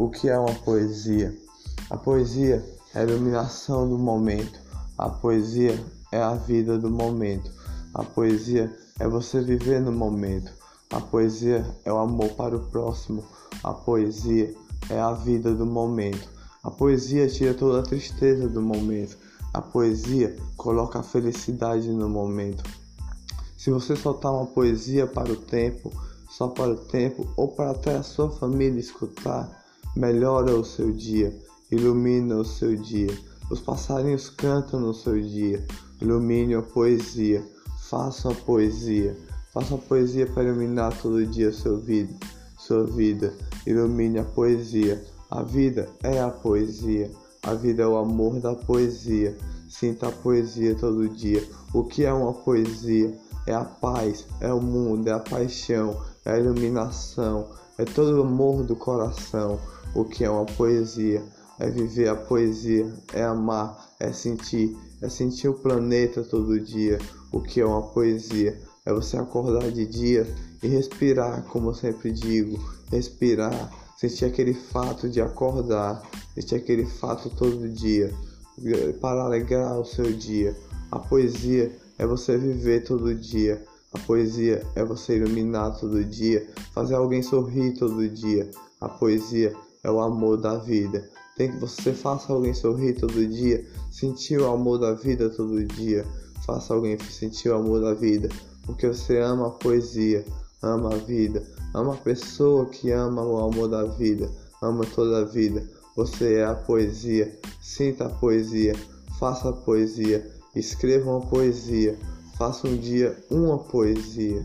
O que é uma poesia? A poesia é a iluminação do momento. A poesia é a vida do momento. A poesia é você viver no momento. A poesia é o amor para o próximo. A poesia é a vida do momento. A poesia tira toda a tristeza do momento. A poesia coloca a felicidade no momento. Se você soltar uma poesia para o tempo, só para o tempo ou para até a sua família escutar, melhora o seu dia, ilumina o seu dia. Os passarinhos cantam no seu dia, ilumine a poesia, faça a poesia, faça a poesia para iluminar todo dia sua vida, sua vida, ilumine a poesia. A vida é a poesia, a vida é o amor da poesia. Sinta a poesia todo dia. O que é uma poesia? É a paz, é o mundo, é a paixão, é a iluminação, é todo o amor do coração. O que é uma poesia? É viver a poesia, é amar, é sentir, é sentir o planeta todo dia. O que é uma poesia? É você acordar de dia e respirar, como eu sempre digo, respirar, sentir aquele fato de acordar, sentir aquele fato todo dia, para alegrar o seu dia. A poesia é você viver todo dia, a poesia é você iluminar todo dia, fazer alguém sorrir todo dia. A poesia é o amor da vida. Tem que você faça alguém sorrir todo dia, sentir o amor da vida todo dia. Faça alguém sentir o amor da vida, porque você ama a poesia, ama a vida, ama a pessoa que ama o amor da vida, ama toda a vida. Você é a poesia, sinta a poesia, faça a poesia, escreva uma poesia. Faça um dia uma poesia.